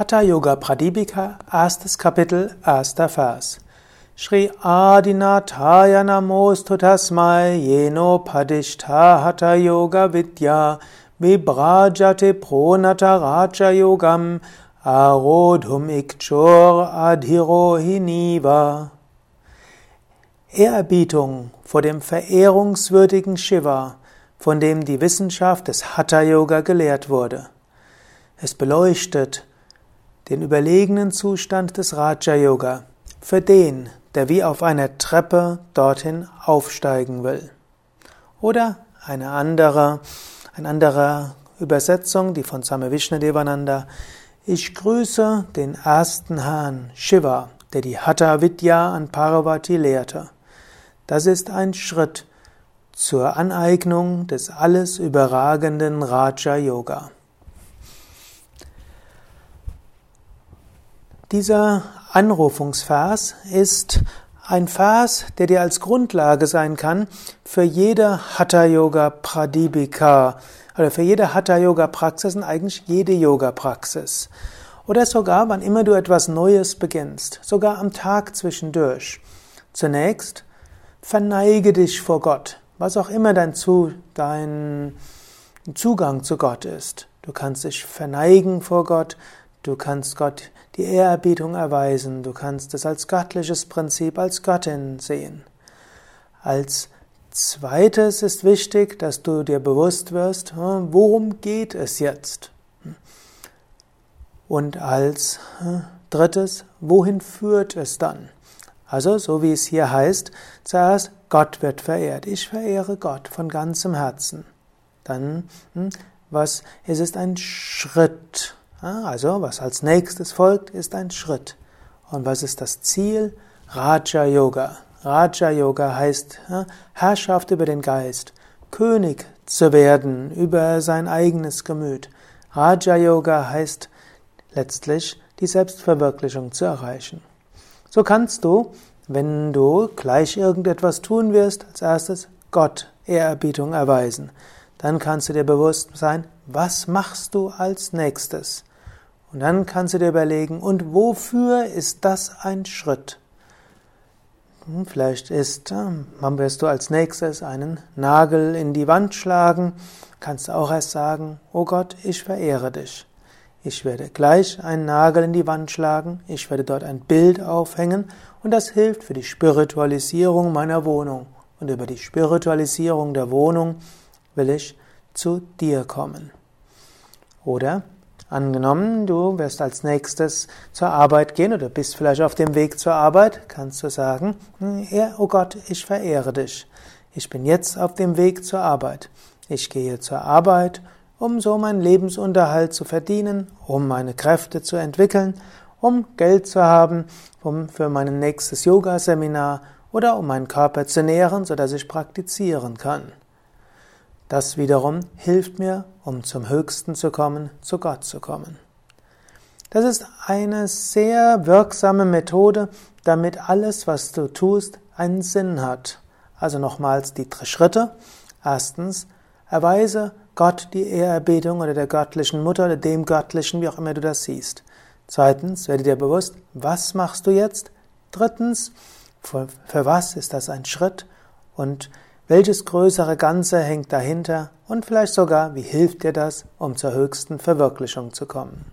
Hatha Yoga Pradipika, erstes Kapitel, erster Vers. Shri Adinathaya Namostu Tasmai Yeno Padishta Hatha Yoga Vidya Vibrajate Pronata Raja Yogam Arodhum Ikchor Adhirohiniva Ehrerbietung vor dem verehrungswürdigen Shiva, von dem die Wissenschaft des Hatha Yoga gelehrt wurde. Es beleuchtet den überlegenen Zustand des Raja Yoga für den, der wie auf einer Treppe dorthin aufsteigen will. Oder eine andere, eine andere Übersetzung, die von Same Vishnadevananda. Ich grüße den ersten Herrn Shiva, der die Hatha Vidya an Parvati lehrte. Das ist ein Schritt zur Aneignung des alles überragenden Raja Yoga. Dieser Anrufungsvers ist ein Vers, der dir als Grundlage sein kann für jede Hatha Yoga Pradipika oder für jede Hatha Yoga Praxis und eigentlich jede Yoga Praxis. Oder sogar, wann immer du etwas Neues beginnst, sogar am Tag zwischendurch. Zunächst verneige dich vor Gott, was auch immer dein, zu, dein Zugang zu Gott ist. Du kannst dich verneigen vor Gott, Du kannst Gott die Ehrerbietung erweisen, du kannst es als göttliches Prinzip, als Göttin sehen. Als zweites ist wichtig, dass du dir bewusst wirst, hm, worum geht es jetzt? Und als hm, drittes, wohin führt es dann? Also, so wie es hier heißt, zuerst Gott wird verehrt. Ich verehre Gott von ganzem Herzen. Dann, hm, was, es ist ein Schritt. Also, was als nächstes folgt, ist ein Schritt. Und was ist das Ziel? Raja Yoga. Raja Yoga heißt Herrschaft über den Geist, König zu werden über sein eigenes Gemüt. Raja Yoga heißt letztlich die Selbstverwirklichung zu erreichen. So kannst du, wenn du gleich irgendetwas tun wirst, als erstes Gott Ehrerbietung erweisen. Dann kannst du dir bewusst sein, was machst du als nächstes? Und dann kannst du dir überlegen, und wofür ist das ein Schritt? Hm, vielleicht ist, dann wirst du als nächstes einen Nagel in die Wand schlagen, kannst du auch erst sagen, oh Gott, ich verehre dich. Ich werde gleich einen Nagel in die Wand schlagen, ich werde dort ein Bild aufhängen und das hilft für die Spiritualisierung meiner Wohnung. Und über die Spiritualisierung der Wohnung will ich zu dir kommen. Oder Angenommen, du wirst als nächstes zur Arbeit gehen oder bist vielleicht auf dem Weg zur Arbeit, kannst du sagen, oh Gott, ich verehre dich. Ich bin jetzt auf dem Weg zur Arbeit. Ich gehe zur Arbeit, um so meinen Lebensunterhalt zu verdienen, um meine Kräfte zu entwickeln, um Geld zu haben, um für mein nächstes Yoga-Seminar oder um meinen Körper zu nähren, sodass ich praktizieren kann. Das wiederum hilft mir, um zum Höchsten zu kommen, zu Gott zu kommen. Das ist eine sehr wirksame Methode, damit alles, was du tust, einen Sinn hat. Also nochmals die drei Schritte. Erstens, erweise Gott die Ehrerbietung oder der göttlichen Mutter oder dem Göttlichen, wie auch immer du das siehst. Zweitens, werde dir bewusst, was machst du jetzt? Drittens, für, für was ist das ein Schritt? Und welches größere Ganze hängt dahinter und vielleicht sogar, wie hilft dir das, um zur höchsten Verwirklichung zu kommen?